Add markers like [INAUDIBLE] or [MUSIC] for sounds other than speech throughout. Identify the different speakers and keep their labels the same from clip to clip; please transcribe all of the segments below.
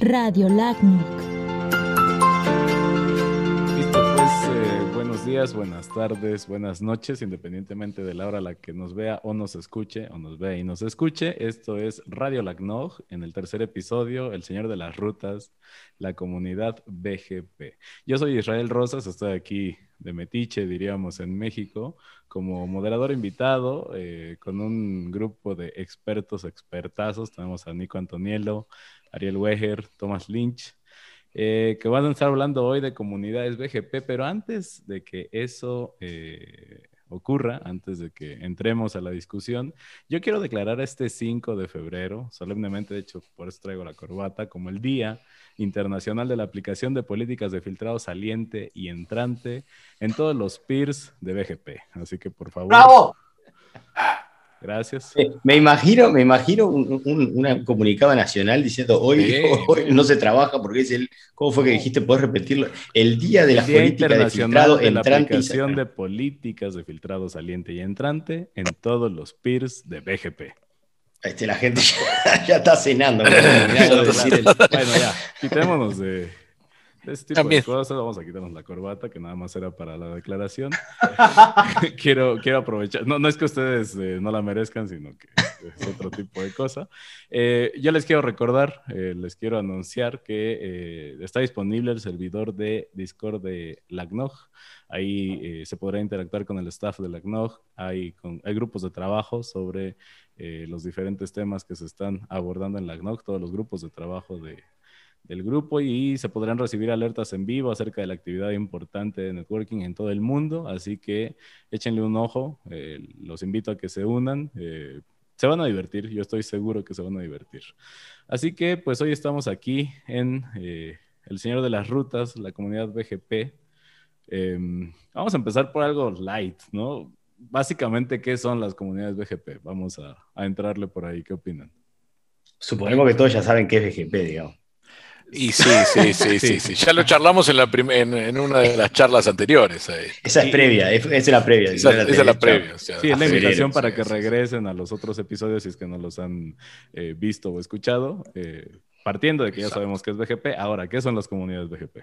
Speaker 1: Radio LACNUC.
Speaker 2: Buenos días, buenas tardes, buenas noches, independientemente de la hora a la que nos vea o nos escuche, o nos vea y nos escuche. Esto es Radio LACNOG, en el tercer episodio, El Señor de las Rutas, la comunidad BGP. Yo soy Israel Rosas, estoy aquí de Metiche, diríamos, en México, como moderador invitado, eh, con un grupo de expertos, expertazos. Tenemos a Nico Antonielo, Ariel Weger, Thomas Lynch, eh, que van a estar hablando hoy de comunidades BGP, pero antes de que eso eh, ocurra, antes de que entremos a la discusión, yo quiero declarar este 5 de febrero, solemnemente, de hecho, por eso traigo la corbata, como el Día Internacional de la Aplicación de Políticas de Filtrado Saliente y Entrante en todos los PIRS de BGP. Así que, por favor.
Speaker 3: ¡Bravo!
Speaker 2: Gracias.
Speaker 3: Me imagino, me imagino un, un, una comunicada nacional diciendo hoy,
Speaker 2: Sí. [LAUGHS]
Speaker 3: hoy no se trabaja porque es el, ¿cómo fue que dijiste? ¿Puedes repetirlo? El día de
Speaker 2: El
Speaker 3: las
Speaker 2: Día
Speaker 3: políticas de filtrado,
Speaker 2: de la
Speaker 3: entrante y
Speaker 2: aplicación de
Speaker 3: sacante.
Speaker 2: políticas de filtrado saliente y entrante en todos los PIRS de BGP.
Speaker 3: Este, la gente [LAUGHS] ya, ya está cenando.
Speaker 2: Bueno, ya, quitémonos de, de este tipo
Speaker 4: También.
Speaker 2: de cosas. Vamos a quitarnos la corbata, que nada más era para la declaración. [LAUGHS] quiero, quiero aprovechar. No, no es que ustedes eh, no la merezcan, sino que es otro tipo de cosa. Eh, yo les quiero recordar, eh, les quiero anunciar que está disponible el servidor de Discord de LACNOG. Ahí se podrá interactuar con el staff de LACNOG. Hay, con, hay grupos de trabajo sobre los diferentes temas que se están abordando en LACNOG, todos los grupos de trabajo de, del grupo y se podrán recibir alertas en vivo acerca de la actividad importante de networking en todo el mundo, así que échenle un ojo, eh, los invito a que se unan, eh, se van a divertir, yo estoy seguro que se van a divertir. Así que pues hoy estamos aquí en eh, El Señor de las Rutas, la comunidad BGP. Eh, vamos a empezar por algo light, ¿no? Básicamente, ¿qué son las comunidades BGP? Vamos a, a entrarle por ahí, ¿qué opinan?
Speaker 3: Suponemos que todos ya saben qué es BGP, digamos.
Speaker 4: Y sí, sí, sí, sí, sí. Ya lo charlamos en, la en, en una de las charlas anteriores. ahí.
Speaker 3: Esa es previa, es- esa es la previa.
Speaker 4: Esa, es la
Speaker 3: tenés,
Speaker 4: previa. o sea,
Speaker 2: Sí, es la invitación para que regresen a los otros episodios si es que no los han eh, visto o escuchado. eh, partiendo de que ya sabemos que es BGP, ahora, ¿qué son las comunidades BGP?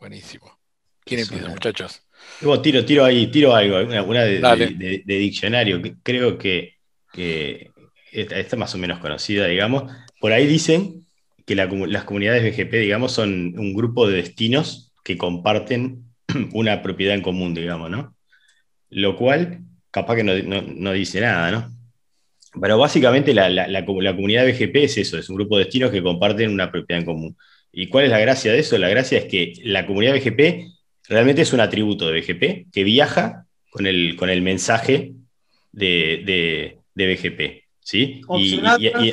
Speaker 4: Buenísimo. ¿Quién empieza, muchachos?
Speaker 3: Luego tiro, tiro ahí, tiro algo, una, una de, de- de- de diccionario, creo que, que esta, esta más o menos conocida, digamos. Por ahí dicen que las comunidades BGP, digamos, son un grupo de destinos que comparten [CLEARS THROAT] una propiedad en común, digamos, ¿no? Lo cual, capaz que no, no- no dice nada, ¿no? Pero básicamente la, la- la comu- la comunidad BGP es eso, es un grupo de destinos que comparten una propiedad en común. ¿Y cuál es la gracia de eso? La gracia es que la comunidad BGP realmente es un atributo de BGP que viaja con el, con el mensaje de, de- de BGP. ¿sí?
Speaker 5: Opcional
Speaker 3: y-.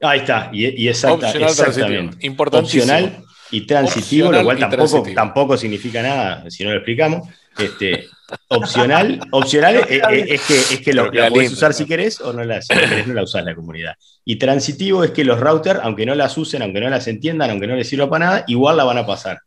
Speaker 3: ahí está, y, y exacta-
Speaker 4: Opcional
Speaker 3: exactamente. Opcional y transitivo,
Speaker 4: Opcional
Speaker 3: lo cual tampoco, tampoco significa nada si no lo explicamos. Este, opcional opcional es, es- es que, es que lo, la puedes usar si querés o no la, si no querés no la usás la comunidad. Y transitivo es que los routers, aunque no las usen, aunque no las entiendan, aunque no les sirva para nada, igual la van a pasar.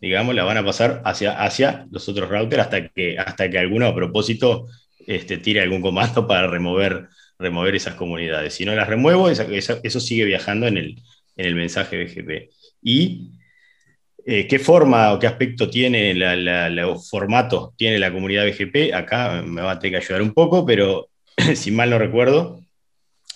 Speaker 3: Digamos, la van a pasar hacia, hacia los otros routers hasta que, hasta que alguno a propósito este, tire algún comando para remover, remover esas comunidades. Si no las remuevo, eso sigue viajando en el, en el mensaje BGP. Y eh, qué forma o qué aspecto tiene la, la- los formatos tiene la comunidad BGP, acá me va a tener que ayudar un poco, pero [CLEARS THROAT] si mal no recuerdo,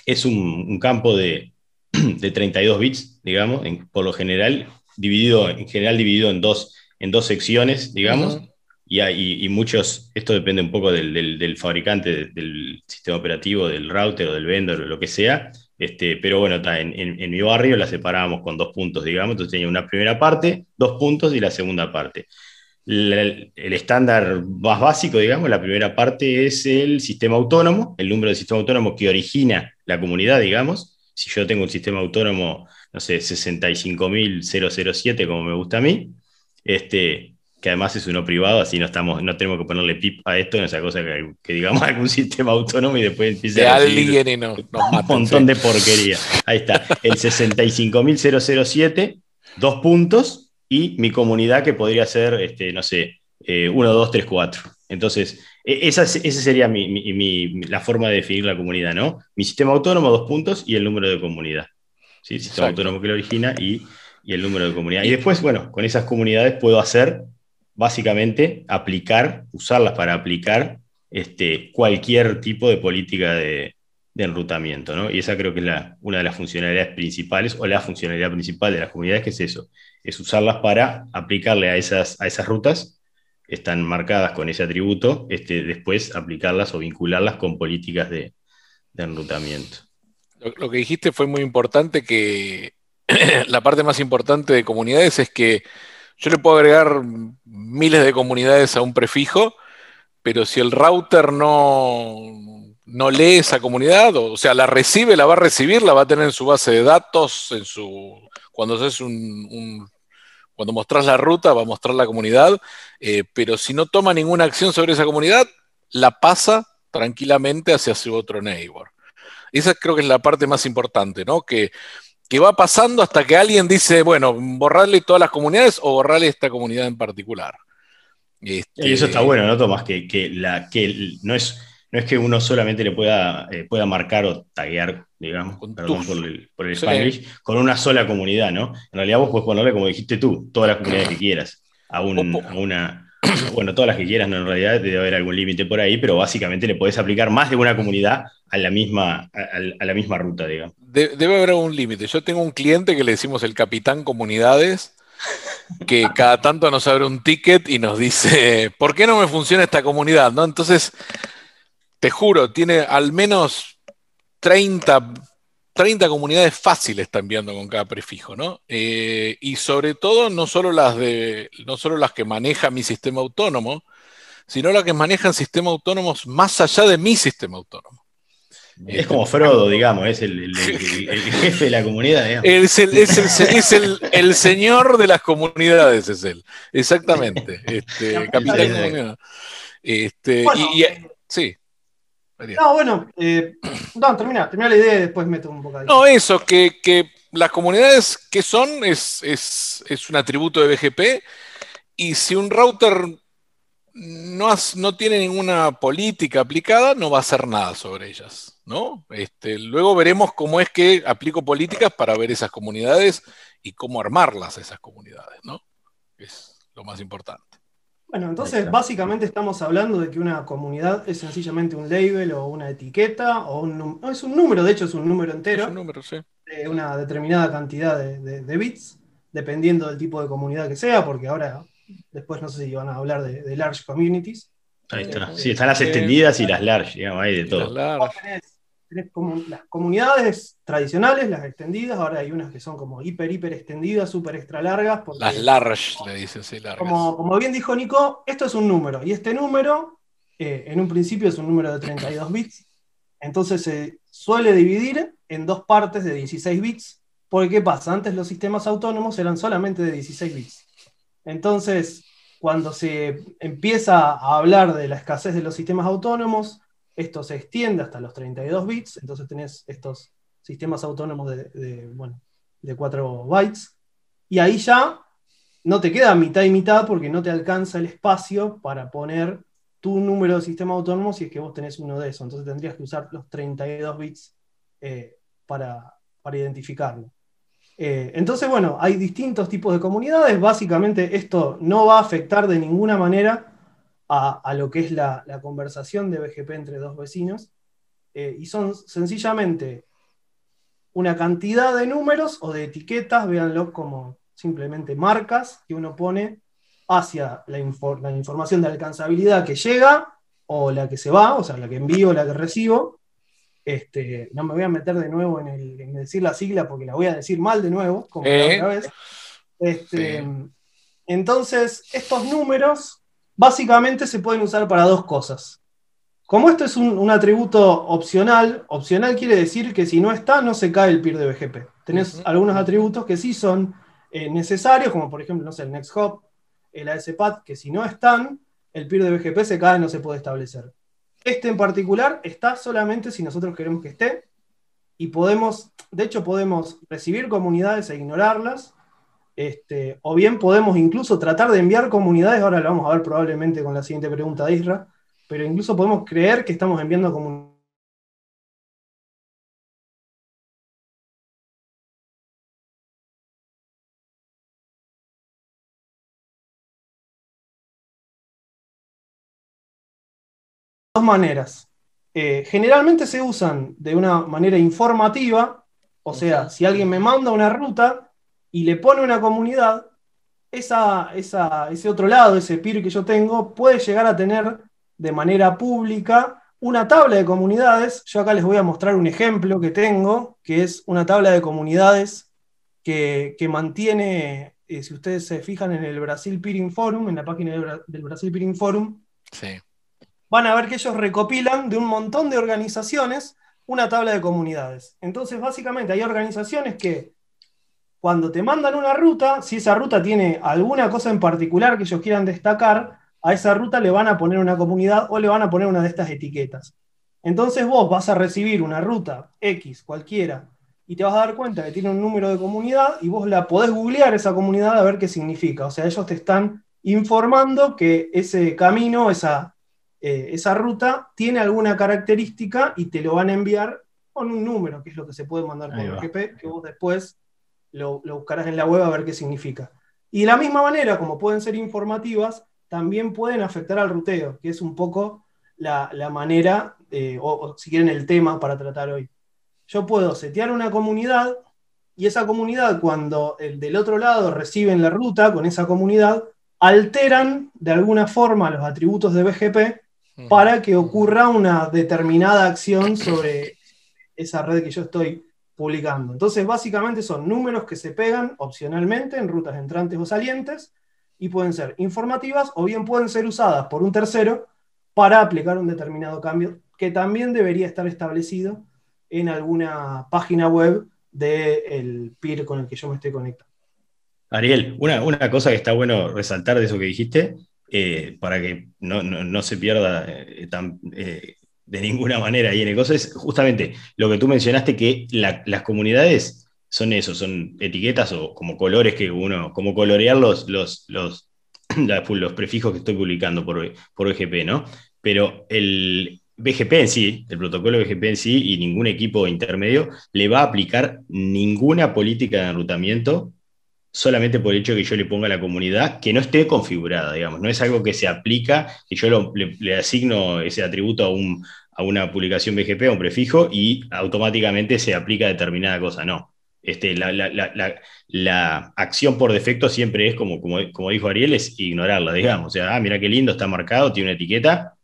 Speaker 3: es un, campo de, [CLEARS THROAT] de 32 bits, digamos, por lo general, dividido, en general dividido en dos, en dos secciones, digamos. Y, hay, muchos, esto depende un poco del, del- fabricante, del, sistema operativo, del router o del vendor o lo que sea, este, pero bueno, ta, en, en- en mi barrio la separábamos con dos puntos, digamos, entonces tenía una primera parte, dos puntos y la segunda parte. El estándar más básico, digamos, la primera parte es el sistema autónomo, el número de sistema autónomo que origina la comunidad, digamos. Si yo tengo un sistema autónomo, no sé, 65.007, como me gusta a mí, este, que además es uno privado, así no, estamos, no tenemos que ponerle pip a esto, es esa cosa que, que digamos [LAUGHS] algún sistema autónomo y después empiece
Speaker 4: De
Speaker 3: a
Speaker 4: alguien y no, nos
Speaker 3: un montón de porquería. Ahí está, el [LAUGHS] 65.007, dos puntos, y mi comunidad que podría ser, este, no sé, 1, 2, 3, 4. Entonces, e- esa, es- esa sería mi- mi- mi- la forma de definir la comunidad, ¿no? Mi sistema autónomo, dos puntos, y el número de comunidad. ¿sí? el sistema autónomo que lo origina y, el número de comunidad. Y después, bueno, con esas comunidades puedo hacer, básicamente, aplicar, usarlas para aplicar este, cualquier tipo de política de, enrutamiento, ¿no? Y esa creo que es la, una de las funcionalidades principales, o la funcionalidad principal de las comunidades, que es eso, es usarlas para aplicarle a esas, a esas rutas, están marcadas con ese atributo, este, después aplicarlas o vincularlas con políticas de, de enrutamiento.
Speaker 4: Lo, que dijiste fue muy importante, que [CLEARS THROAT] la parte más importante de comunidades es que yo le puedo agregar miles de comunidades a un prefijo, pero si el router no, no lee esa comunidad, o sea, la recibe, la va a recibir, la va a tener en su base de datos, en su cuando haces un, cuando mostrás la ruta, va a mostrar la comunidad, eh, pero si no toma ninguna acción sobre esa comunidad, la pasa tranquilamente hacia su otro neighbor. Esa creo que es la parte más importante, ¿no? Que, va pasando hasta que alguien dice, bueno, borrarle todas las comunidades o borrarle esta comunidad en particular.
Speaker 3: y eso está bueno, ¿no, Tomás? Que, que, la, que no, es, no es que uno solamente le pueda, eh, pueda marcar o taguear, digamos, perdón por el, por el con una sola comunidad, ¿no? En realidad vos puedes ponerle, como dijiste tú, todas las comunidades que quieras a, un, a una, [CLEARS THROAT] bueno, todas las que quieras, ¿no? en realidad debe haber algún límite por ahí, pero básicamente le podés aplicar más de una comunidad a la misma, a, la misma ruta, digamos.
Speaker 4: debe haber algún límite. Yo tengo un cliente que le decimos el capitán comunidades, que [LAUGHS] cada tanto nos abre un ticket y nos dice, ¿por qué no me funciona esta comunidad? ¿No? Entonces, te juro, tiene al menos 30 30 comunidades fáciles están viendo con cada prefijo, ¿no? Eh, y sobre todo, no solo, las de, no solo las que maneja mi sistema autónomo, sino las que manejan sistemas autónomos más allá de mi sistema autónomo.
Speaker 3: Es como Frodo, digamos, es el, [LAUGHS] jefe de la comunidad.
Speaker 4: Es, el, señor de las comunidades, es él. Exactamente. Este, [LAUGHS] capitán de comunidad. Este, y, sí.
Speaker 1: No, bueno, eh, no, termina, termina la idea y después meto un bocadillo.
Speaker 4: No, eso, que, las comunidades que son es, un atributo de BGP y si un router no, no, tiene ninguna política aplicada, no va a hacer nada sobre ellas, ¿no? Este, luego veremos cómo es que aplico políticas para ver esas comunidades y cómo armarlas esas comunidades, ¿no? Es lo más importante.
Speaker 1: Bueno, entonces básicamente estamos hablando de que una comunidad es sencillamente un label o una etiqueta o un es un número, de hecho es un número entero.
Speaker 4: Es un número, sí.
Speaker 1: De una determinada cantidad de, bits, dependiendo del tipo de comunidad que sea, porque ahora después no sé si van a hablar de, large communities.
Speaker 3: Ahí está. Sí, están las extendidas y las large, digamos, hay de todo
Speaker 1: las comunidades tradicionales, las extendidas, ahora hay unas que son como hiper, hiper extendidas, súper extra largas.
Speaker 4: las large, le dicen, sí, largas.
Speaker 1: Como, bien dijo Nico, esto es un número, y este número, eh, en un principio es un número de 32 bits, entonces se suele dividir en dos partes de 16 bits, porque ¿qué pasa? Antes los sistemas autónomos eran solamente de 16 bits. Entonces, cuando se empieza a hablar de la escasez de los sistemas autónomos, esto se extiende hasta los 32 bits, entonces tenés estos sistemas autónomos de, bueno, de 4 bytes, y ahí ya no te queda mitad y mitad porque no te alcanza el espacio para poner tu número de sistema autónomo si es que vos tenés uno de esos. Entonces tendrías que usar los 32 bits eh, para, identificarlo. Eh, entonces, bueno, hay distintos tipos de comunidades. Básicamente esto no va a afectar de ninguna manera a, lo que es la, conversación de BGP entre dos vecinos, eh, y son sencillamente una cantidad de números o de etiquetas, véanlo como simplemente marcas que uno pone hacia la, información de alcanzabilidad que llega o la que se va, o sea, la que envío o la que recibo. Este, no me voy a meter de nuevo en, decir la sigla porque la voy a decir mal de nuevo, como la otra vez. Este, entonces, estos números básicamente se pueden usar para dos cosas. Como esto es un, atributo opcional, opcional quiere decir que si no está, no se cae el peer de BGP. Tenés algunos atributos que sí son eh, necesarios, como por ejemplo, no sé, el next hop, el ASPAD, que si no están, el peer de BGP se cae y no se puede establecer. Este en particular está solamente si nosotros queremos que esté, y podemos, de hecho, podemos recibir comunidades e ignorarlas, este, o bien podemos incluso tratar de enviar comunidades, ahora lo vamos a ver probablemente con la siguiente pregunta de Isra, pero incluso podemos creer que estamos enviando comunidades. Dos maneras. Eh, generalmente se usan de una manera informativa, o sea, si alguien me manda una ruta, y le pone una comunidad, esa, ese otro lado, ese peer que yo tengo, puede llegar a tener de manera pública una tabla de comunidades. Yo acá les voy a mostrar un ejemplo que tengo, que es una tabla de comunidades que, mantiene, eh, si ustedes se fijan en el Brasil Peering Forum, en la página del Brasil Peering Forum, van a ver que ellos recopilan de un montón de organizaciones una tabla de comunidades. Entonces, básicamente, hay organizaciones que cuando te mandan una ruta, si esa ruta tiene alguna cosa en particular que ellos quieran destacar, a esa ruta le van a poner una comunidad o le van a poner una de estas etiquetas. Entonces vos vas a recibir una ruta X, cualquiera, y te vas a dar cuenta que tiene un número de comunidad y vos la podés googlear esa comunidad a ver qué significa. O sea, ellos te están informando que ese camino, esa, eh, esa ruta, tiene alguna característica y te lo van a enviar con un número, que es lo que se puede mandar por RGP, que vos después lo, buscarás en la web a ver qué significa. Y de la misma manera, como pueden ser informativas, también pueden afectar al ruteo, que es un poco la, manera, o, si quieren el tema para tratar hoy. Yo puedo setear una comunidad y esa comunidad, cuando el del otro lado reciben la ruta con esa comunidad, alteran de alguna forma los atributos de BGP para que ocurra una determinada acción sobre esa red que yo estoy publicando. Entonces, básicamente son números que se pegan opcionalmente en rutas entrantes o salientes y pueden ser informativas o bien pueden ser usadas por un tercero para aplicar un determinado cambio que también debería estar establecido en alguna página web del peer con el que yo me estoy conectando.
Speaker 3: Ariel, una, cosa que está bueno resaltar de eso que dijiste, eh, para que no, se pierda eh, tan, eh, de ninguna manera ahí en el coso es justamente lo que tú mencionaste, que las comunidades son eso, son etiquetas o como colores que uno, como colorear los, los, los, [CLEARS THROAT] los prefijos que estoy publicando por, por BGP, ¿no? Pero el BGP en sí, el protocolo BGP en sí y ningún equipo intermedio le va a aplicar ninguna política de enrutamiento solamente por el hecho de que yo le ponga a la comunidad que no esté configurada, digamos. No es algo que se aplica, que yo le, asigno ese atributo a, un, a una publicación BGP, a un prefijo, y automáticamente se aplica determinada cosa. No. Este, la, acción por defecto siempre es, como, como, dijo Ariel, es ignorarla, digamos. O sea, ah, mira qué lindo, está marcado, tiene una etiqueta.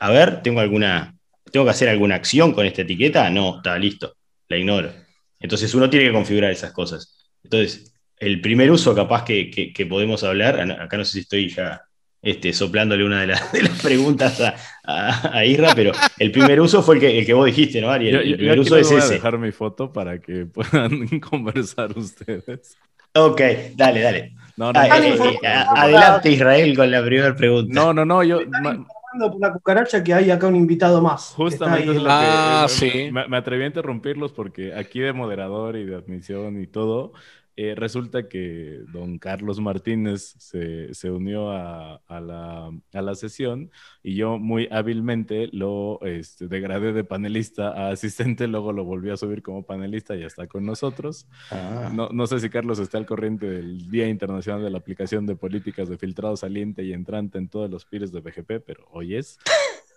Speaker 3: A ver, ¿tengo alguna, tengo que hacer alguna acción con esta etiqueta? No, está listo, la ignoro. Entonces uno tiene que configurar esas cosas. Entonces, el primer uso capaz que, podemos hablar, acá no sé si estoy ya este, soplándole una de, las preguntas a, Isra, pero el primer uso fue el que, vos dijiste, ¿no, Ariel? el primer
Speaker 2: uso es voy a dejar mi foto para que [LAUGHS] puedan conversar ustedes.
Speaker 3: Ok, dale, dale. Ah, eh, eh, adelante, Israel, con la primera pregunta.
Speaker 2: No, no, no, yo.
Speaker 1: por la cucaracha que hay acá un invitado más.
Speaker 2: Justamente es lo que ah, sí. me, atreví a interrumpirlos porque aquí de moderador y de admisión y todo, eh, resulta que don Carlos Martínez se, unió a, la, sesión y yo muy hábilmente lo este, degradé de panelista a asistente, luego lo volví a subir como panelista y ya está con nosotros. Ah. No, sé si Carlos está al corriente del Día Internacional de la Aplicación de Políticas de Filtrado Saliente y Entrante en todos los pires de BGP, pero hoy es.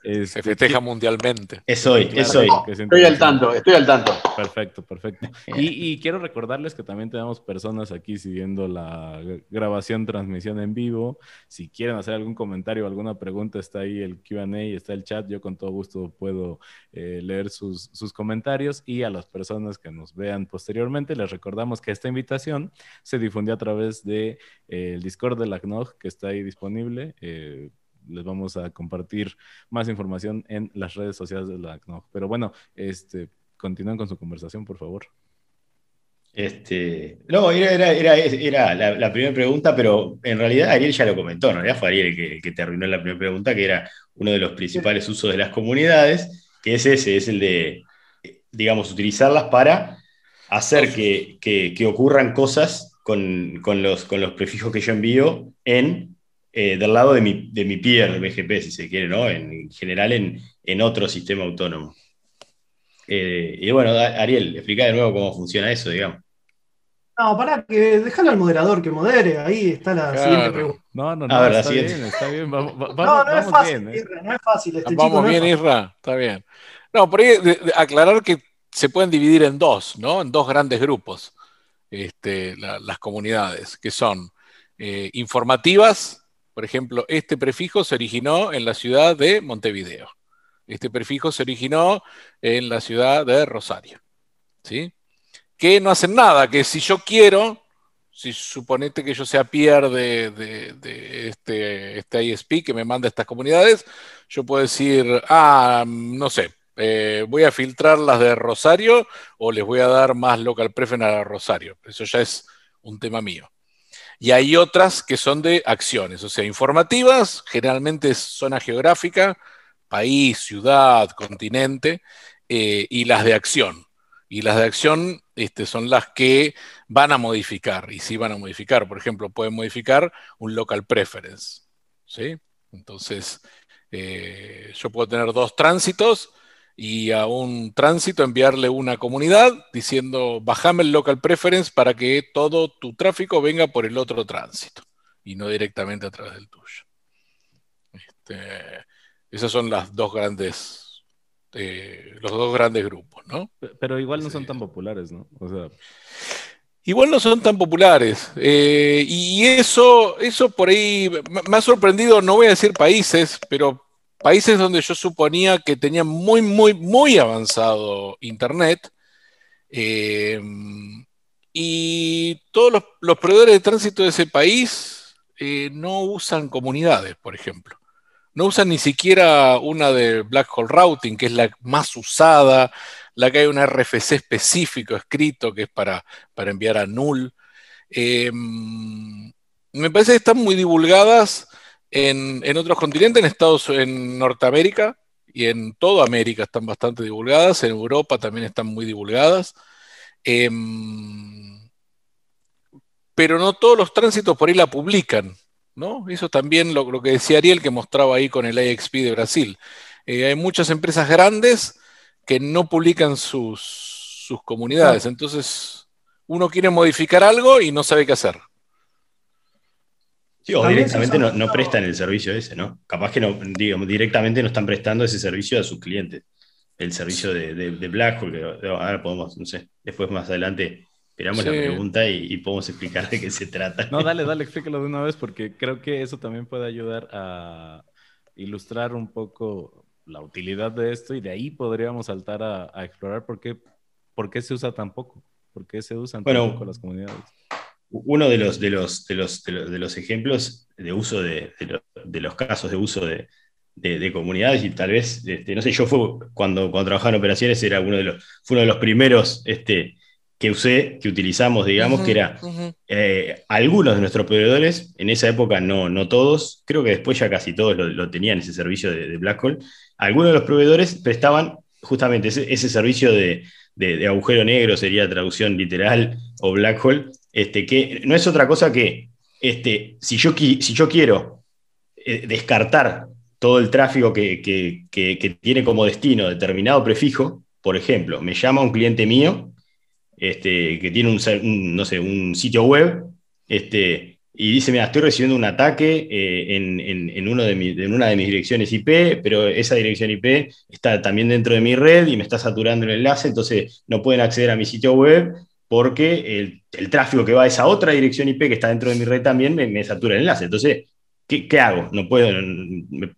Speaker 4: Se este, festeja mundialmente.
Speaker 3: Es hoy, es hoy.
Speaker 5: Estoy al tanto, estoy al tanto.
Speaker 2: Perfecto, perfecto. [LAUGHS] Y, quiero recordarles que también tenemos personas aquí siguiendo la grabación, transmisión en vivo. Si quieren hacer algún comentario o alguna pregunta, está ahí el QA, está el chat. Yo con todo gusto puedo eh, leer sus, comentarios. Y a las personas que nos vean posteriormente, les recordamos que esta invitación se difundió a través del de, eh, Discord de la CNOG, que está ahí disponible. Eh, les vamos a compartir más información en las redes sociales de la CNOG. Pero bueno, este, continúen con su conversación, por favor.
Speaker 3: Este, no, era, la, primera pregunta, pero en realidad Ariel ya lo comentó, en realidad fue Ariel el que, que terminó la primera pregunta, que era uno de los principales usos de las comunidades, que es ese, es el de, digamos, utilizarlas para hacer que, que, ocurran cosas con, con, los, con los prefijos que yo envío en eh, del lado de mi, de mi peer BGP, si se quiere, ¿no? En, general en, en, otro sistema autónomo. Eh, y bueno, Ariel, explica de nuevo cómo funciona eso, digamos.
Speaker 1: No, pará, que déjalo al moderador que modere. Ahí está la
Speaker 4: Claro.
Speaker 1: siguiente pregunta.
Speaker 2: No, no, no,
Speaker 3: ver,
Speaker 2: está bien, está bien. Vamos, va-
Speaker 1: No,
Speaker 2: vamos-
Speaker 1: no es fácil,
Speaker 2: bien, ¿eh?
Speaker 1: Isra, no es fácil. Este chico
Speaker 4: Vamos
Speaker 1: no es
Speaker 4: bien,
Speaker 1: fácil.
Speaker 4: Isra, está bien. No, por ahí de- de- aclarar que se pueden dividir en dos, ¿no? En dos grandes grupos, este, la- las comunidades, que son eh, informativas, por ejemplo, este prefijo se originó en la ciudad de Montevideo. Este prefijo se originó en la ciudad de Rosario, ¿sí? Que no hacen nada, que si yo quiero, si suponete que yo sea peer de, este, este ISP que me manda a estas comunidades, yo puedo decir, ah, no sé, eh, voy a filtrar las de Rosario o les voy a dar más local preference a Rosario. Eso ya es un tema mío. Y hay otras que son de acciones, o sea, informativas, generalmente es zona geográfica, país, ciudad, continente, eh, y las de acción. Y las de acción este, son las que van a modificar, y sí van a modificar. Por ejemplo, pueden modificar un local preference. ¿sí? Entonces, eh, yo puedo tener dos tránsitos y a un tránsito enviarle una comunidad diciendo, bajame el local preference para que todo tu tráfico venga por el otro tránsito y no directamente a través del tuyo. Este, esas son las dos grandes, eh, los dos grandes grupos, ¿no?
Speaker 2: Pero igual no son tan populares, ¿no? O sea,
Speaker 4: Igual no son tan populares. eh, y eso, eso por ahí me ha sorprendido, no voy a decir países, pero países donde yo suponía que tenían muy, muy, muy avanzado Internet. eh, y todos los, proveedores de tránsito de ese país eh, no usan comunidades, por ejemplo. No usan ni siquiera una de Black Hole Routing, que es la más usada, la que hay un RFC específico escrito que es para, para enviar a null. Eh, me parece que están muy divulgadas en, en otros continentes, en Estados en Norteamérica y en toda América están bastante divulgadas, en Europa también están muy divulgadas. Eh, pero no todos los tránsitos por ahí la publican, ¿no? Eso también lo, lo que decía Ariel que mostraba ahí con el IXP de Brasil. Eh, hay muchas empresas grandes que no publican sus, sus comunidades. Entonces, uno quiere modificar algo y no sabe qué hacer.
Speaker 3: Sí, o directamente no, no prestan el servicio ese, ¿no? Capaz que no, digamos, directamente no están prestando ese servicio a sus clientes. El servicio de, de, de Blackhole, que ahora podemos, no sé, después más adelante esperamos la pregunta y, y podemos explicar de qué se trata.
Speaker 2: no, dale, [LAUGHS] dale, explícalo de una vez porque creo que eso también puede ayudar a ilustrar un poco la utilidad de esto y de ahí podríamos saltar a, a explorar por qué, por qué se usa tan poco, por qué se usan
Speaker 3: Bueno,
Speaker 2: tan poco las comunidades.
Speaker 3: Uno de los, de los, de los, de los, de los ejemplos de uso de, de, lo- de los casos de uso de, de- de comunidades, y tal vez, este, no sé, yo fue cuando, cuando trabajaba en operaciones, era uno de los, fue uno de los primeros este, que usé, que utilizamos, digamos, que era eh, algunos de nuestros proveedores, en esa época no, no todos, creo que después ya casi todos lo, lo tenían ese servicio de, de Black Hole, algunos de los proveedores prestaban justamente ese, ese servicio de, de- de agujero negro, sería traducción literal, o Black Hole, este, que no es otra cosa que, este, si, yo, si yo quiero eh, descartar todo el tráfico que, tiene como destino determinado prefijo, por ejemplo, me llama un cliente mío este, que tiene un, no sé, un sitio web y dice, mira, estoy recibiendo un ataque eh, en, en una de mis direcciones IP, pero esa dirección IP está también dentro de mi red y me está saturando el enlace, entonces no pueden acceder a mi sitio web porque el, el tráfico que va a esa otra dirección IP que está dentro de mi red también me, me satura el enlace. Entonces, ¿qué, qué hago? No puedo, me-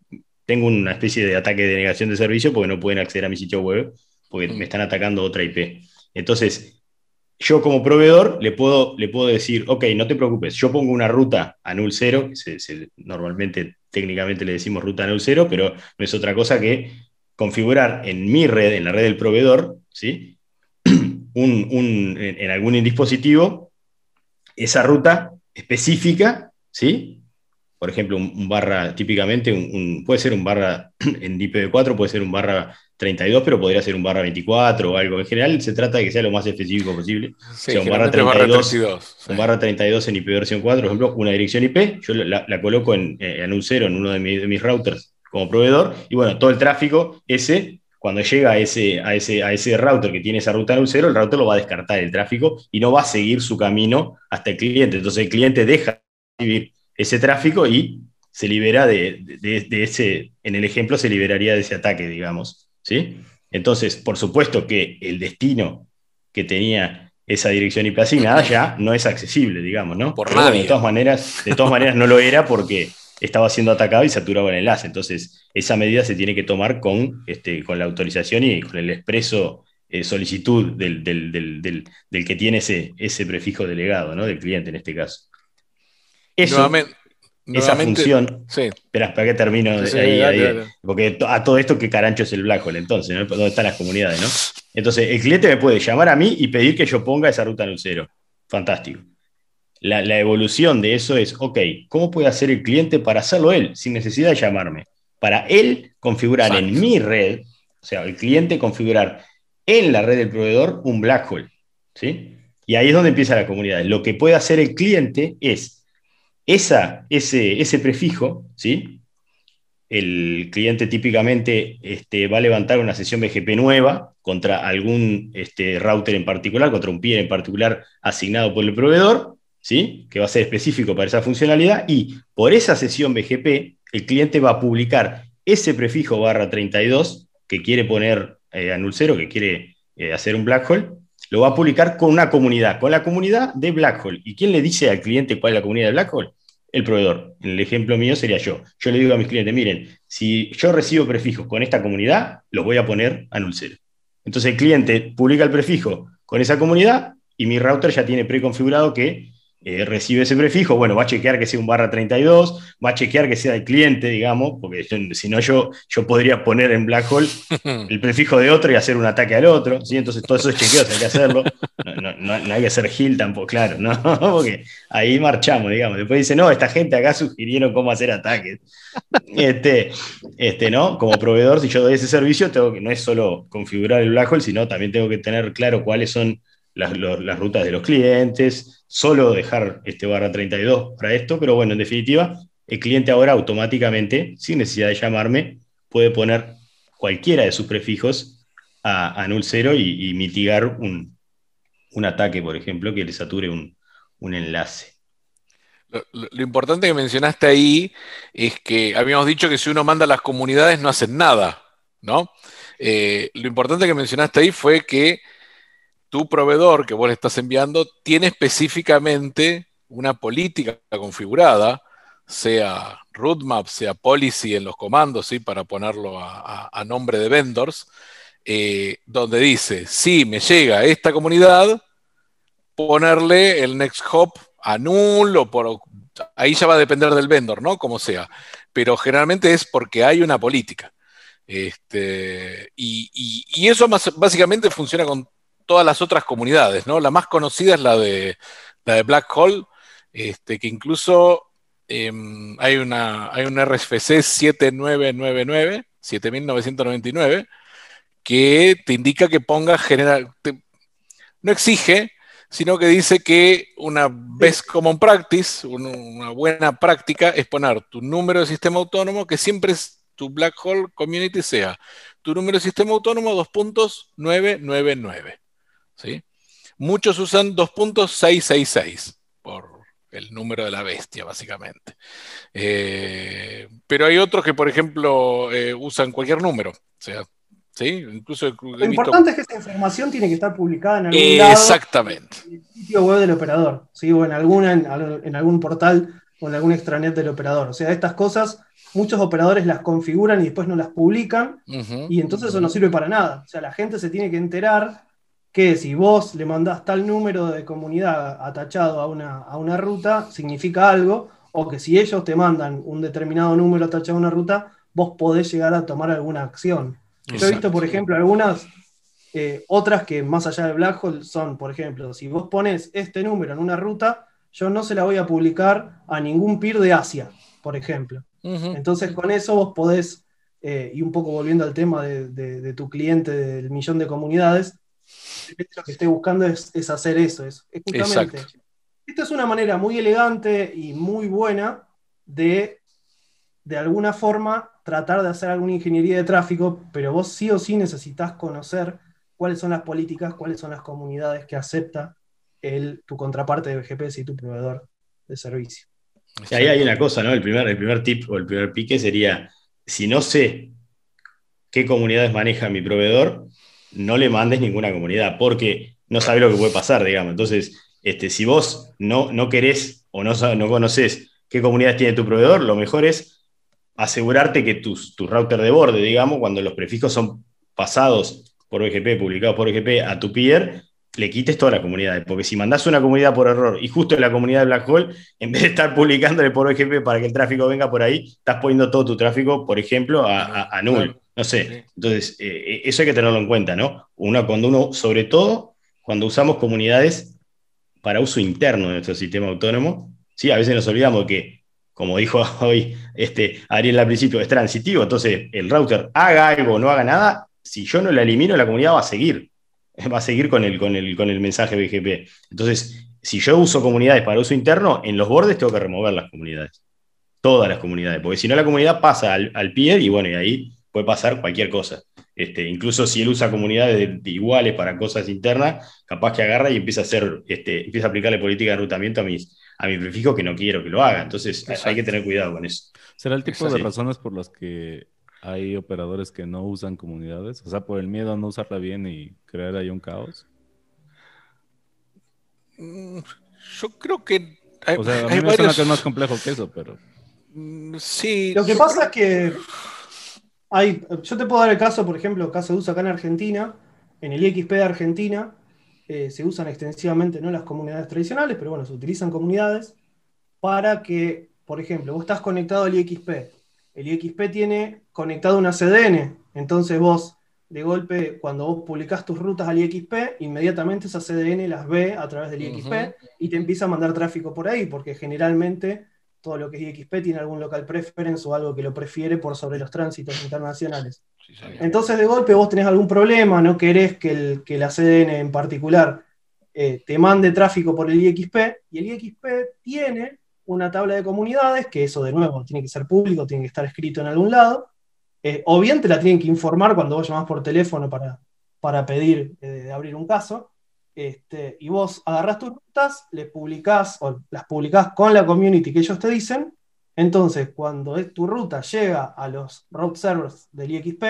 Speaker 3: tengo una especie de ataque de negación de servicio porque no pueden acceder a mi sitio web porque me están atacando otra IP. Entonces, yo como proveedor le puedo, le puedo decir, ok, no te preocupes, yo pongo una ruta a null cero, que se- se- normalmente técnicamente le decimos ruta a null cero, pero no es otra cosa que configurar en mi red, en la red del proveedor, ¿sí? Un, un- en, algún dispositivo, esa ruta específica, ¿sí? Por ejemplo, un, un barra, típicamente, un- puede ser un barra [CLEARS THROAT] en IPv4, puede ser un barra 32, pero podría ser un barra 24 o algo. En general, se trata de que sea lo más específico posible.
Speaker 4: Sí,
Speaker 3: sea, un barra
Speaker 4: generalmente es
Speaker 3: 32,
Speaker 4: 32, sí.
Speaker 3: Un barra 32 en IP versión 4, por ejemplo, una dirección IP, yo la, la coloco en, eh, en un cero en uno de, mi- de mis routers como proveedor, y bueno, todo el tráfico ese cuando llega a ese, a, ese, a ese router que tiene esa ruta null cero, el router lo va a descartar el tráfico y no va a seguir su camino hasta el cliente. Entonces el cliente deja de recibir ese tráfico y se libera de, de, ese, en el ejemplo se liberaría de ese ataque, digamos. ¿sí? Entonces, por supuesto que el destino que tenía esa dirección IP asignada [LAUGHS] ya no es accesible, digamos, ¿no?
Speaker 4: Por nadie.
Speaker 3: de todas maneras, de todas maneras no lo era porque estaba siendo atacado y saturaba el enlace. Entonces, esa medida se tiene que tomar con, este, con la autorización y con el expreso eh, solicitud del, que tiene ese, ese prefijo delegado, ¿no? Del cliente en este caso. Eso, esa función.
Speaker 4: Sí.
Speaker 3: Espera, ¿para qué termino? ahí, Porque a todo esto, ¿qué carancho es el black hole entonces? ¿no? ¿Dónde están las comunidades? ¿no? Entonces, el cliente me puede llamar a mí y pedir que yo ponga esa ruta en cero. Fantástico. La, evolución de eso es, ok, ¿cómo puede hacer el cliente para hacerlo él, sin necesidad de llamarme? Para él configurar en mi red, o sea, el cliente configurar en la red del proveedor un black hole. ¿sí? Y ahí es donde empieza la comunidad. Lo que puede hacer el cliente es esa, ese, ese prefijo, ¿sí? el cliente típicamente este, va a levantar una sesión BGP nueva contra algún este, router en particular, contra un peer en particular asignado por el proveedor, ¿sí? que va a ser específico para esa funcionalidad, y por esa sesión BGP, el cliente va a publicar ese prefijo barra 32 que quiere poner eh, a null cero, que quiere eh, hacer un black hole, lo va a publicar con una comunidad, con la comunidad de black hole. ¿Y quién le dice al cliente cuál es la comunidad de black hole? el proveedor. En el ejemplo mío sería yo. Yo le digo a mis clientes, miren, si yo recibo prefijos con esta comunidad, los voy a poner a null cero. Entonces el cliente publica el prefijo con esa comunidad y mi router ya tiene preconfigurado que eh, recibe ese prefijo, bueno, va a chequear que sea un barra 32, va a chequear que sea el cliente, digamos, porque si no yo, yo podría poner en black hole [LAUGHS] el prefijo de otro y hacer un ataque al otro, ¿sí? entonces todos esos chequeos hay que hacerlo, no, hay que hacer Gil tampoco, claro, ¿no? [LAUGHS] porque ahí marchamos, digamos, después dice, no, esta gente acá sugirieron cómo hacer ataques, este, este, ¿no? Como proveedor, si yo doy ese servicio, tengo que, no es solo configurar el black hole, sino también tengo que tener claro cuáles son las, rutas de los clientes, solo dejar este barra 32 para esto, pero bueno, en definitiva, el cliente ahora automáticamente, sin necesidad de llamarme, puede poner cualquiera de sus prefijos a, null cero y, mitigar un, ataque, por ejemplo, que le sature un, enlace.
Speaker 4: Lo, importante que mencionaste ahí es que habíamos dicho que si uno manda a las comunidades no hacen nada, ¿no? Eh, lo importante que mencionaste ahí fue que tu proveedor que vos le estás enviando tiene específicamente una política configurada, sea roadmap, sea policy en los comandos, ¿sí? para ponerlo a, nombre de vendors, eh, donde dice, si me llega esta comunidad, ponerle el next hop a null o por... Ahí ya va a depender del vendor, ¿no? Como sea. Pero generalmente es porque hay una política. Este, y, eso más, básicamente funciona con todas las otras comunidades, ¿no? La más conocida es la de, la de Black Hole, este, que incluso em, hay, una, hay un RFC 7999, 7999, que te indica que ponga general, no exige, sino que dice que una best common practice, una buena práctica es poner tu número de sistema autónomo, que siempre es tu black hole community sea tu número de sistema autónomo 2.999. ¿sí? Muchos usan 2.666 por el número de la bestia, básicamente. Eh, pero hay otros que, por ejemplo, eh, usan cualquier número. O sea, ¿sí?
Speaker 1: Incluso Lo importante es que esa información tiene que estar publicada en algún lado,
Speaker 4: Exactamente.
Speaker 1: En el sitio web del operador, ¿sí? o en, alguna, en, algún portal o en algún extranet del operador. O sea, estas cosas muchos operadores las configuran y después no las publican, y entonces eso no sirve para nada. O sea, la gente se tiene que enterar que si vos le mandás tal número de comunidad atachado a una, a una ruta, significa algo, o que si ellos te mandan un determinado número atachado a una ruta, vos podés llegar a tomar alguna acción. Yo he visto, por ejemplo, algunas eh, otras que más allá de Black Hole son, por ejemplo, si vos pones este número en una ruta, yo no se la voy a publicar a ningún peer de Asia, por ejemplo. Entonces con eso vos podés, eh, y un poco volviendo al tema de, de, tu cliente del millón de comunidades, lo que estoy buscando es, hacer eso. Es, justamente, esta es una manera muy elegante y muy buena de de alguna forma tratar de hacer alguna ingeniería de tráfico, pero vos sí o sí necesitas conocer cuáles son las políticas, cuáles son las comunidades que acepta el, tu contraparte de BGP, y tu proveedor de servicio.
Speaker 3: Y ahí hay una cosa, ¿no? El primer, el primer tip o el primer pique sería, si no sé qué comunidades maneja mi proveedor, no le mandes ninguna comunidad, porque no sabes lo que puede pasar, digamos. Entonces, este, si vos no, no querés o no, no conoces qué comunidades tiene tu proveedor, lo mejor es asegurarte que tus, tu router de borde, digamos, cuando los prefijos son pasados por BGP, publicados por BGP a tu peer, le quites todas las comunidades. Porque si mandás una comunidad por error y justo en la comunidad de Black Hole, [LAUGHS] en vez de estar publicándole por BGP para que el tráfico venga por ahí, estás poniendo todo tu tráfico, por ejemplo, a, a, null. No sé. Entonces, eh, eso hay que tenerlo en cuenta, ¿no? Una, cuando uno, sobre todo, cuando usamos comunidades para uso interno de nuestro sistema autónomo, ¿sí? a veces nos olvidamos que, como dijo [LAUGHS] hoy este, Ariel al principio, es transitivo, entonces el router haga algo o no haga nada, si yo no la elimino, la comunidad va a seguir [LAUGHS] va a seguir con el, con el, con el mensaje BGP. Entonces, si yo uso comunidades para uso interno, en los bordes tengo que remover las comunidades. Todas las comunidades, porque si no la comunidad pasa al, al pie y bueno, y ahí puede pasar cualquier cosa. Este, incluso si él usa comunidades iguales para cosas internas, capaz que agarra y empieza a hacer, este, empieza a aplicarle política de enrutamiento a mis, a mi prefijo que no quiero que lo haga. Entonces hay que tener cuidado con eso.
Speaker 2: ¿Será el tipo de razones por las que hay operadores que no usan comunidades? O sea, por el miedo a no usarla bien y crear ahí un caos.
Speaker 4: Mm, yo creo que.
Speaker 2: Hay, o sea, a mí me suena que es más complejo que eso, pero.
Speaker 4: Mm, sí.
Speaker 1: Lo que pasa es que. Hay, yo te puedo dar el caso, por ejemplo, caso de uso acá en Argentina, en el IXP de Argentina, eh, se usan extensivamente no las comunidades tradicionales, pero bueno, se utilizan comunidades para que, por ejemplo, vos estás conectado al IXP el IXP tiene conectado una CDN, entonces vos de golpe, cuando vos publicás tus rutas al IXP, inmediatamente esa CDN las ve a través del IXP y te empieza a mandar tráfico por ahí, porque generalmente todo lo que es IXP tiene algún local preference o algo que lo prefiere por sobre los tránsitos internacionales. Entonces de golpe vos tenés algún problema, no querés que, la CDN en particular eh, te mande tráfico por el IXP, y el IXP tiene una tabla de comunidades, que eso de nuevo tiene que ser público, tiene que estar escrito en algún lado, eh, o bien te la tienen que informar cuando vos llamás por teléfono para, para pedir eh, abrir un caso, este, y vos agarrás tus rutas, les publicás o las publicás con la community que ellos te dicen, entonces cuando tu ruta llega a los route servers del IXP,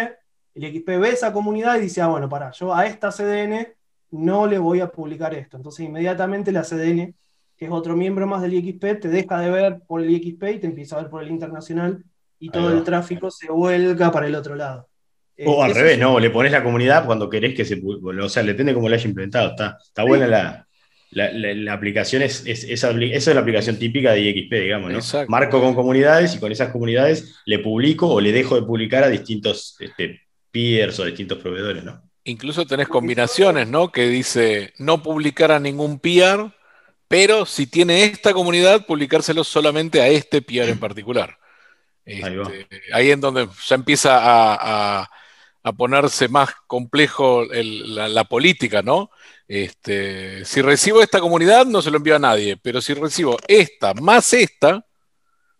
Speaker 1: el IXP ve esa comunidad y dice, ah, bueno, para, yo a esta CDN no le voy a publicar esto. Entonces inmediatamente la CDN que es otro miembro más del IXP, te deja de ver por el IXP y te empieza a ver por el internacional y todo el tráfico se vuelca para el otro lado.
Speaker 3: O al revés, ¿no? Le pones la comunidad cuando querés que se... O sea, depende cómo lo haya implementado. Está, está buena la, la, aplicación, es, esa, es la aplicación típica de IXP, digamos, ¿no? Marco con comunidades y con esas comunidades le publico o le dejo de publicar a distintos este, peers o distintos proveedores, ¿no?
Speaker 4: Incluso tenés combinaciones, ¿no? Que dice no publicar a ningún peer pero si tiene esta comunidad, publicárselo solamente a este peer en particular. ahí, es en donde ya empieza a, ponerse más complejo la, política, ¿no? Este, si recibo esta comunidad, no se lo envío a nadie, pero si recibo esta más esta,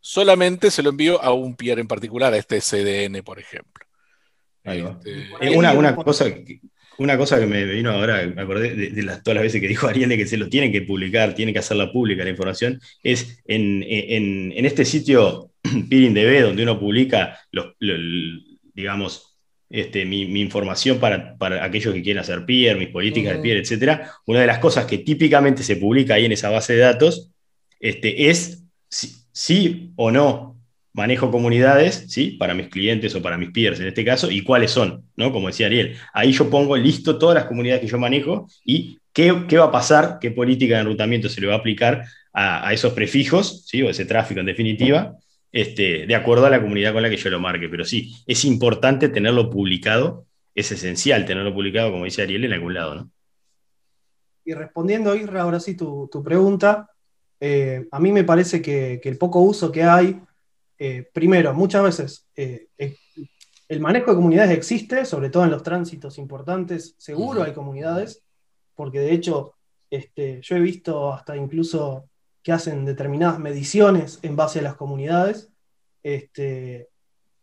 Speaker 4: solamente se lo envío a un peer en particular, a este CDN, por ejemplo.
Speaker 3: Este, una, una, cosa que, una cosa que me vino ahora, me acordé de, las, todas las veces que dijo Ariel de que se lo tienen que publicar, tienen que hacerla pública la información, es en, este sitio [CLEARS THROAT] PeerInDB, donde uno publica, los, digamos, este, mi, información para, aquellos que quieren hacer peer, mis políticas de peer, etc. Una de las cosas que típicamente se publica ahí en esa base de datos este, es sí o no manejo comunidades, ¿sí? Para mis clientes o para mis peers en este caso, y cuáles son, ¿no? Como decía Ariel. Ahí yo pongo listo todas las comunidades que yo manejo y qué, va a pasar, qué política de enrutamiento se le va a aplicar a, esos prefijos, ¿sí? O ese tráfico en definitiva, este, de acuerdo a la comunidad con la que yo lo marque. Pero sí, es importante tenerlo publicado, es esencial tenerlo publicado, como dice Ariel, en algún lado, ¿no?
Speaker 1: Y respondiendo, Isra, ahora sí tu, pregunta, eh, a mí me parece que, que el poco uso que hay eh, primero, muchas veces eh, el manejo de comunidades existe, sobre todo en los tránsitos importantes, seguro hay comunidades, porque de hecho este, yo he visto hasta incluso que hacen determinadas mediciones en base a las comunidades. Este,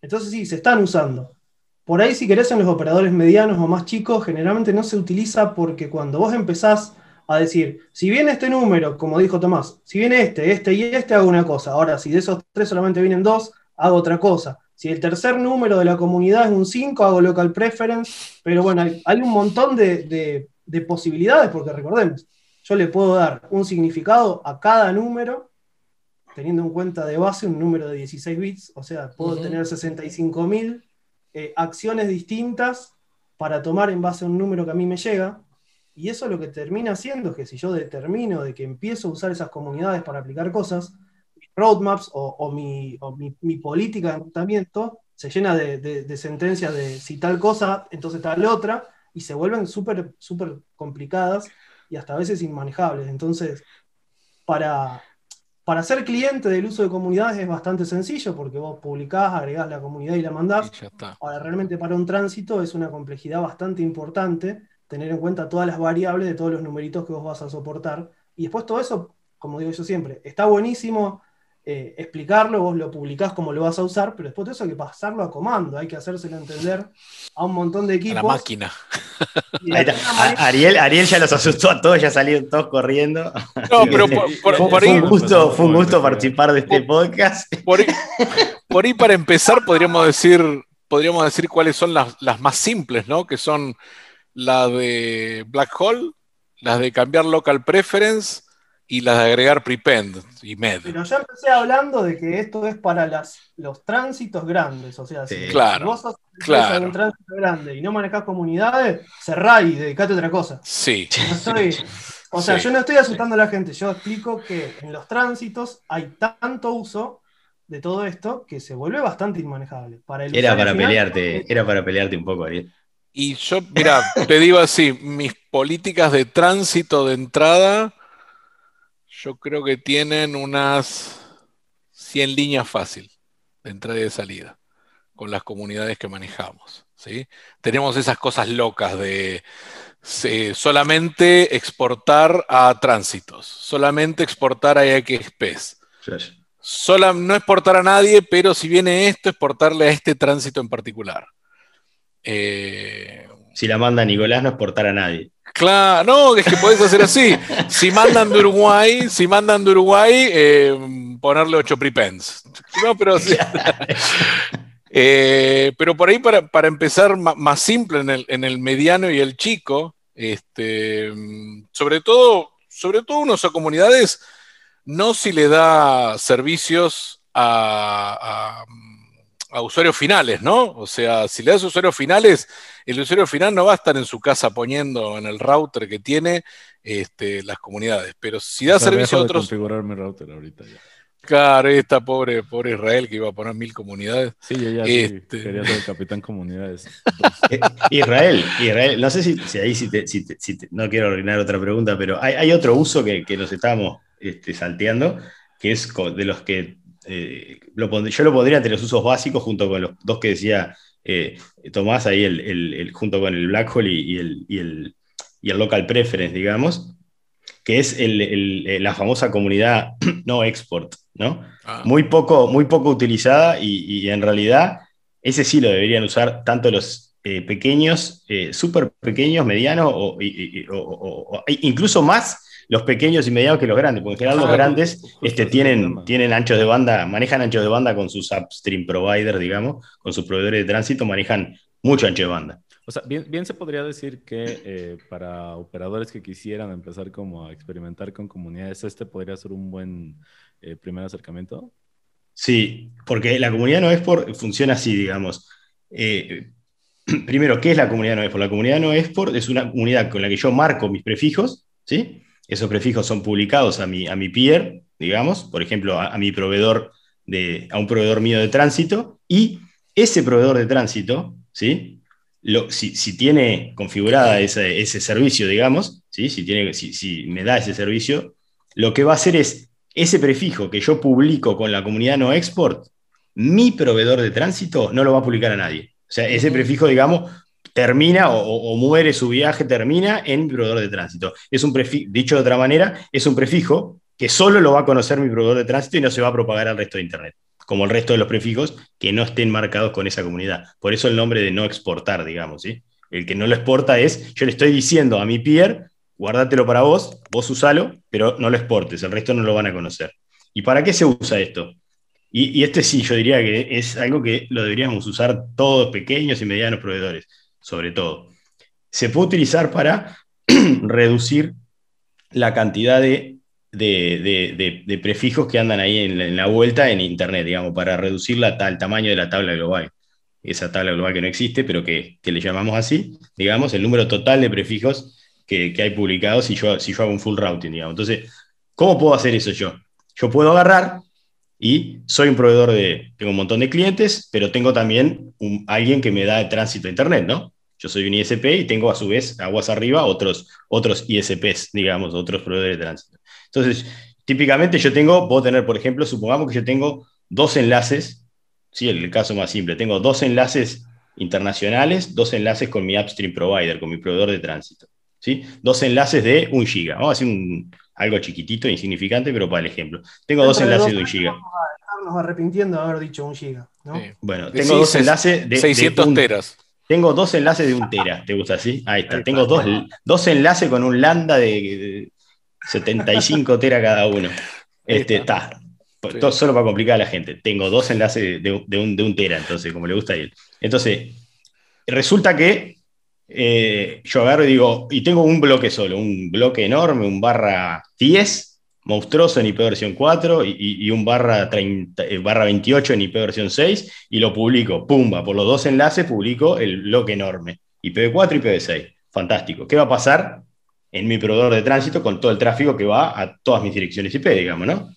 Speaker 1: entonces sí, se están usando. Por ahí, si querés, en los operadores medianos o más chicos, generalmente no se utiliza porque cuando vos empezás a decir, si viene este número, como dijo Tomás, si viene este, este y este, hago una cosa. Ahora, si de esos tres solamente vienen dos, hago otra cosa. Si el tercer número de la comunidad es un 5, hago local preference. Pero bueno, hay, un montón de, de posibilidades, porque recordemos, yo le puedo dar un significado a cada número, teniendo en cuenta de base un número de 16 bits, o sea, puedo tener 65.000 eh, acciones distintas para tomar en base a un número que a mí me llega. Y eso lo que termina haciendo es que si yo determino de que empiezo a usar esas comunidades para aplicar cosas, mis roadmaps o, mi, política de tratamiento se llena de, de, sentencias de si tal cosa, entonces tal otra, y se vuelven súper, súper complicadas y hasta a veces inmanejables. Entonces, para, para ser cliente del uso de comunidades es bastante sencillo porque vos publicás, agregás la comunidad y la mandás. Ahora, realmente para un tránsito es una complejidad bastante importante tener en cuenta todas las variables de todos los numeritos que vos vas a soportar. Y después todo eso, como digo yo siempre, está buenísimo eh, explicarlo, vos lo publicás como lo vas a usar, pero después de eso hay que pasarlo a comando, hay que hacérselo entender a un montón de equipos.
Speaker 4: A la máquina.
Speaker 3: Ariel, Ariel ya los asustó a todos, ya salieron todos corriendo.
Speaker 4: No, pero por,
Speaker 3: fue, un gusto, fue un gusto participar de este podcast.
Speaker 4: Por ahí, para empezar podríamos decir, podríamos decir cuáles son las, las más simples, ¿no? Que son la de Black Hole, las de cambiar local preference y las de agregar prepend y med.
Speaker 1: Pero ya empecé hablando de que esto es para las, los tránsitos grandes, o sea, si,
Speaker 4: claro,
Speaker 1: vos sos
Speaker 4: claro.
Speaker 1: un tránsito grande y no manejás comunidades, cerrá y dedicate a otra cosa.
Speaker 4: Sí.
Speaker 1: o sea, yo no estoy asustando a la gente, yo explico que en los tránsitos hay tanto uso de todo esto que se vuelve bastante inmanejable.
Speaker 3: Para era para pelearte, era para pelearte un poco, Ariel.
Speaker 4: Y yo, mira, te digo así, mis políticas de tránsito de entrada yo creo que tienen unas 100 líneas fácil de entrada y de salida con las comunidades que manejamos. ¿sí? Tenemos esas cosas locas de solamente exportar a tránsitos, solamente exportar a XPS. no exportar a nadie, pero si viene esto, exportarle a este tránsito en particular.
Speaker 3: Eh, si la manda Nicolás, no exportar a nadie.
Speaker 4: Claro, no, es que podés hacer así. Si mandan de Uruguay, si mandan de Uruguay, eh, ponerle 8 prepends. No, pero [LAUGHS] eh, pero por ahí, para, empezar más, simple en el, mediano y el chico, este, sobre todo, sobre todo uno a comunidades, no si le da servicios a, a usuarios finales, ¿no? O sea, si le das usuarios finales, el usuario final no va a estar en su casa poniendo en el router que tiene este, las comunidades, pero si da servicio a otros...
Speaker 2: configurar mi router ahorita ya.
Speaker 4: Claro, esta pobre, pobre Israel que iba a poner mil comunidades.
Speaker 2: Sí, yo ya este... quería ser el capitán comunidades. [LAUGHS]
Speaker 3: Eh, Israel, Israel, no sé si, ahí si, no quiero arruinar otra pregunta, pero hay, otro uso que, nos estamos este, salteando, que es de los que eh, yo lo pondría entre los usos básicos junto con los dos que decía eh, Tomás ahí el, junto con el black hole y, el, y, el, local preference, digamos, que es eh, la famosa comunidad [CLEARS THROAT] no export, ¿no? Ah. Muy, poco, muy poco utilizada y, en realidad ese sí lo deberían usar tanto los eh, pequeños, súper pequeños, medianos o, incluso más los pequeños y medianos que los grandes, porque en general los grandes este, tienen, tienen anchos de banda, manejan anchos de banda con sus upstream providers, digamos, con sus proveedores de tránsito, manejan mucho ancho de banda.
Speaker 2: O sea, bien, se podría decir que eh, para operadores que quisieran empezar como a experimentar con comunidades, este podría ser un buen eh, primer acercamiento.
Speaker 3: Sí, porque la comunidad no es por, funciona así, digamos. Eh, primero, ¿qué es la comunidad no es por? La comunidad no es por, es una comunidad con la que yo marco mis prefijos, ¿sí? Esos prefijos son publicados a mi, a mi peer, digamos, por ejemplo, a, mi proveedor de, a un proveedor mío de tránsito, y ese proveedor de tránsito, ¿sí? Lo, si, tiene configurada ese, ese servicio, digamos, ¿sí? Si, tiene, si, si me da ese servicio, lo que va a hacer es ese prefijo que yo publico con la comunidad no export, mi proveedor de tránsito no lo va a publicar a nadie. O sea, ese prefijo, digamos, termina o, muere su viaje, termina en mi proveedor de tránsito. Es un dicho de otra manera, es un prefijo que solo lo va a conocer mi proveedor de tránsito y no se va a propagar al resto de Internet. como el resto de los prefijos, que no estén marcados con esa comunidad. Por eso el nombre de no exportar, digamos, ¿sí? El que no lo exporta es, yo le estoy diciendo a mi peer, guárdatelo para vos, vos usalo, pero no lo exportes, el resto no lo van a conocer. ¿Y para qué se usa esto? Y, y este sí, yo diría que es algo que lo deberíamos usar todos, pequeños y medianos proveedores, sobre todo. Se puede utilizar para [CLEARS THROAT] reducir la cantidad de, de- de- prefijos que andan ahí en la, vuelta en Internet, digamos, para reducir la, ta- el tamaño de la tabla global. Esa tabla global que no existe, pero que, que le llamamos así, digamos, el número total de prefijos que, que hay publicados si yo, si yo hago un full routing, digamos. Entonces, ¿cómo puedo hacer eso yo? Yo puedo agarrar y soy un proveedor de, tengo un montón de clientes, pero tengo también alguien que me da tránsito a Internet, ¿no? Yo soy un ISP y tengo a su vez, aguas arriba, otros, otros ISPs, digamos, otros proveedores de tránsito. Entonces, típicamente yo tengo, puedo tener, por ejemplo, supongamos que yo tengo dos enlaces, sí, el caso más simple, tengo dos enlaces internacionales, dos enlaces con mi upstream provider, con mi proveedor de tránsito, ¿sí? Dos enlaces de un giga. Vamos a hacer un, algo chiquitito, insignificante, pero para el ejemplo. Tengo dos enlaces de un giga.
Speaker 1: vamos a estarnos arrepintiendo de haber dicho un giga, ¿no?
Speaker 4: Sí.
Speaker 3: Bueno,
Speaker 4: Decís
Speaker 3: tengo dos enlaces de,
Speaker 4: 600
Speaker 3: de un-
Speaker 4: teras.
Speaker 3: Tengo dos enlaces de un tera, ¿te gusta así? Ahí está.
Speaker 1: Ahí
Speaker 3: Tengo dos, dos enlaces con un lambda de, de 75 [LAUGHS] tera cada uno. Este, está.
Speaker 4: Sí.
Speaker 3: Todo solo para complicar a la gente. Tengo dos enlaces de, de un, de un tera, entonces, como le gusta a él. Entonces, resulta que eh, yo agarro y digo, y tengo un bloque solo, un bloque enorme, un barra 10, monstruoso en IP versión 4, y, un barra, 30, eh, barra 28 en IP versión 6, y lo publico, pumba, por los dos enlaces publico el bloque enorme, IPv4 y IPv6. Fantástico. ¿Qué va a pasar en mi proveedor de tránsito con todo el tráfico que va a todas mis direcciones IP, digamos, ¿no?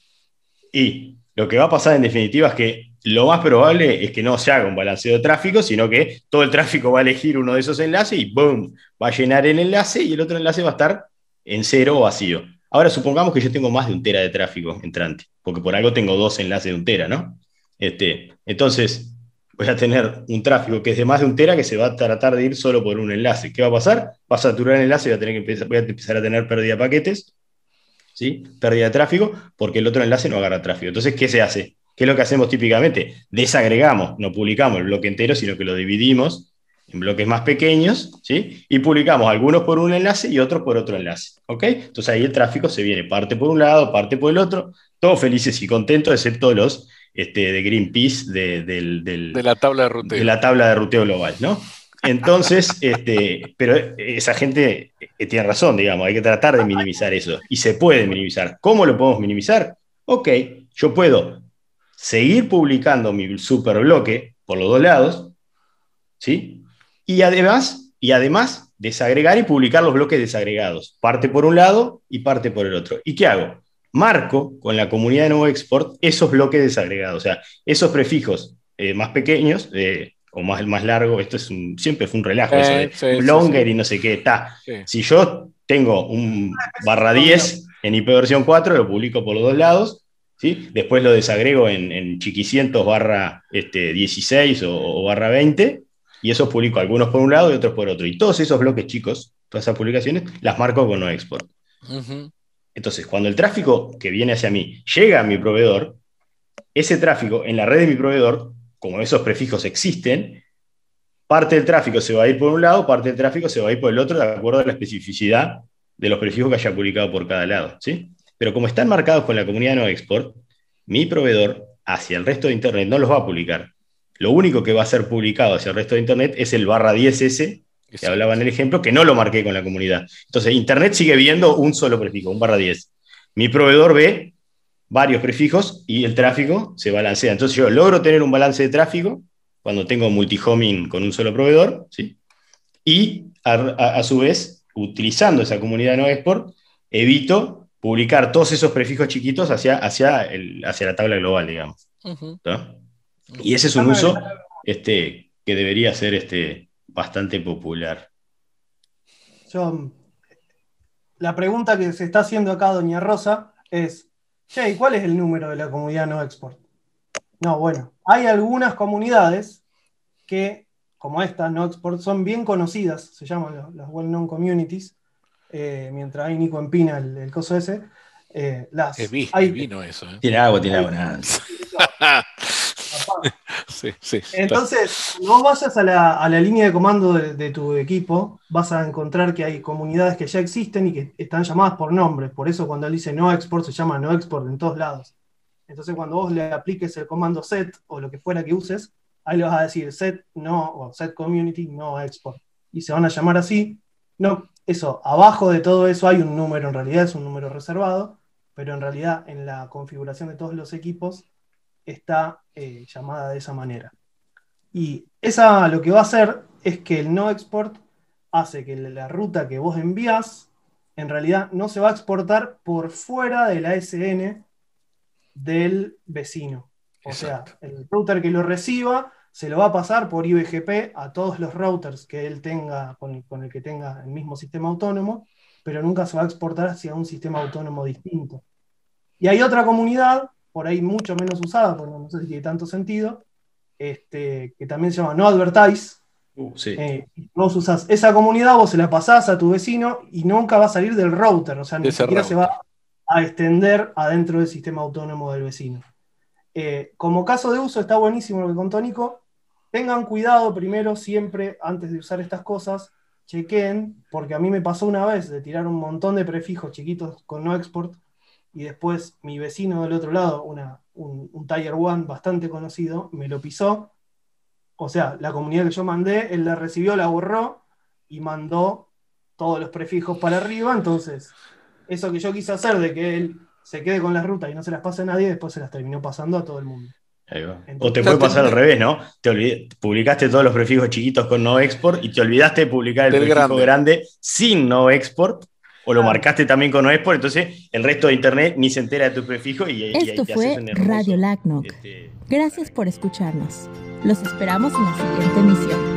Speaker 3: Y lo que va a pasar en definitiva es que lo más probable es que no se haga un balanceo de tráfico, sino que todo el tráfico va a elegir uno de esos enlaces y ¡boom! Va a llenar el enlace y el otro enlace va a estar en cero o vacío. Ahora supongamos que yo tengo más de un tera de tráfico entrante, porque por algo tengo dos enlaces de un tera, ¿no? Este, entonces voy a tener un tráfico que es de más de un tera que se va a tratar de ir solo por un enlace. ¿Qué va a pasar? Va a saturar el enlace y a, tener que empezar, voy a empezar a tener pérdida de paquetes, ¿sí? Pérdida de tráfico, porque el otro enlace no agarra tráfico. Entonces, ¿qué se hace? ¿Qué es lo que hacemos típicamente? Desagregamos, no publicamos el bloque entero, sino que lo dividimos en bloques más pequeños, ¿sí? Y publicamos algunos por un enlace y otros por otro enlace, ¿ok? Entonces ahí el tráfico se viene parte por un lado, parte por el otro, todos felices y contentos, excepto los este, de Greenpeace de, del, del-
Speaker 4: De la tabla de ruteo.
Speaker 3: de la tabla de ruteo global, ¿no? Entonces, [LAUGHS] este, pero esa gente eh, tiene razón, digamos, hay que tratar de minimizar eso. Y se puede minimizar. ¿Cómo lo podemos minimizar? Ok, yo puedo seguir publicando mi superbloque por los dos lados, ¿sí? Y además, y además desagregar y publicar los bloques desagregados, parte por un lado y parte por el otro. ¿Y qué hago? Marco con la comunidad de nuevo export esos bloques desagregados, o sea, esos prefijos eh, más pequeños eh, o más, más largo, esto es un, siempre fue un relajo,
Speaker 4: Eh,
Speaker 3: eso de
Speaker 4: sí,
Speaker 3: longer
Speaker 4: sí.
Speaker 3: y no sé qué, está. Si yo tengo un barra 10 en IP versión 4, lo publico por los dos lados, ¿sí? después lo desagrego en, en chiquicientos barra este, 16 o, o barra 20, y esos publico algunos por un lado y otros por otro. Y todos esos bloques chicos, todas esas publicaciones, las marco con no export. Entonces, cuando el tráfico que viene hacia mí llega a mi proveedor, ese tráfico en la red de mi proveedor, como esos prefijos existen, parte del tráfico se va a ir por un lado, parte del tráfico se va a ir por el otro, de acuerdo a la especificidad de los prefijos que haya publicado por cada lado. ¿sí? Pero como están marcados con la comunidad no export, mi proveedor hacia el resto de Internet no los va a publicar. Lo único que va a ser publicado hacia el resto de Internet es el barra 10S que hablaba en el ejemplo, que no lo marqué con la comunidad. Entonces, Internet sigue viendo un solo prefijo, un barra 10. Mi proveedor ve varios prefijos y el tráfico se balancea. Entonces, yo logro tener un balance de tráfico cuando tengo multihoming con un solo proveedor, ¿sí? Y a, a- a su vez, utilizando esa comunidad no export, evito publicar todos esos prefijos chiquitos hacia, hacia, el- hacia la tabla global, digamos. ¿no? Y ese es un uso este, que debería ser este, bastante popular.
Speaker 1: Yo, la pregunta que se está haciendo acá, doña Rosa, es, che, ¿y ¿cuál es el número de la comunidad no export? No, bueno, hay algunas comunidades que, como esta, no export, son bien conocidas, se llaman las well-known communities, eh, mientras hay Nico empina el, el coso ese. eh, las,
Speaker 4: Es vi-
Speaker 1: hay-
Speaker 4: es vino eso. ¿eh?
Speaker 3: Tiene agua, tiene agua, nada. [LAUGHS]
Speaker 1: Entonces, cuando vos vayas a la, línea de comando de, de tu equipo, vas a encontrar que hay comunidades que ya existen y que están llamadas por nombre. Por eso cuando él dice no export, se llama no export en todos lados. Entonces, cuando vos le apliques el comando set o lo que fuera que uses, ahí le vas a decir set no o set community no export. Y se van a llamar así. No, eso, abajo de todo eso hay un número, en realidad es un número reservado, pero en realidad en la configuración de todos los equipos está eh, llamada de esa manera. Y esa lo que va a hacer es que el no export hace que la ruta que vos envías en realidad no se va a exportar por fuera de la SN del vecino. O sea, el router que lo reciba se lo va a pasar por IBGP a todos los routers que él tenga, con el, con el que tenga el mismo sistema autónomo, pero nunca se va a exportar hacia un sistema autónomo distinto. Y hay otra comunidad, por ahí mucho menos usada, porque no sé si tiene tanto sentido, este, que también se llama No Advertise.
Speaker 3: Uh, sí.
Speaker 1: Eh, vos usás esa comunidad, vos se la pasás a tu vecino y nunca va a salir del router, o sea, ni siquiera se va a extender adentro del sistema autónomo del vecino. Eh, como caso de uso está buenísimo lo que contó Nico. Tengan cuidado primero, siempre, antes de usar estas cosas, chequen, porque a mí me pasó una vez de tirar un montón de prefijos chiquitos con no export y después mi vecino del otro lado, una, un, un Tier 1 bastante conocido, me lo pisó. O sea, la comunidad que yo mandé, él la recibió, la borró y mandó todos los prefijos para arriba. Entonces, eso que yo quise hacer de que él se quede con las rutas y no se las pase a nadie, después se las terminó pasando a todo el mundo.
Speaker 3: Ahí va.
Speaker 1: Entonces-
Speaker 3: o te puede pasar al revés, ¿no? Te publicaste todos los prefijos chiquitos con no export y te olvidaste de publicar el
Speaker 4: Del
Speaker 3: prefijo
Speaker 4: grande.
Speaker 3: grande. sin no export. O lo
Speaker 1: Claro.
Speaker 3: marcaste también con export, entonces el resto de internet ni se entera de tu prefijo y, y ahí
Speaker 6: Esto
Speaker 3: te
Speaker 6: fue
Speaker 3: haces un hermoso,
Speaker 6: Radio Lacnoc.
Speaker 3: este,
Speaker 6: Gracias por escucharnos. Los esperamos en la siguiente emisión.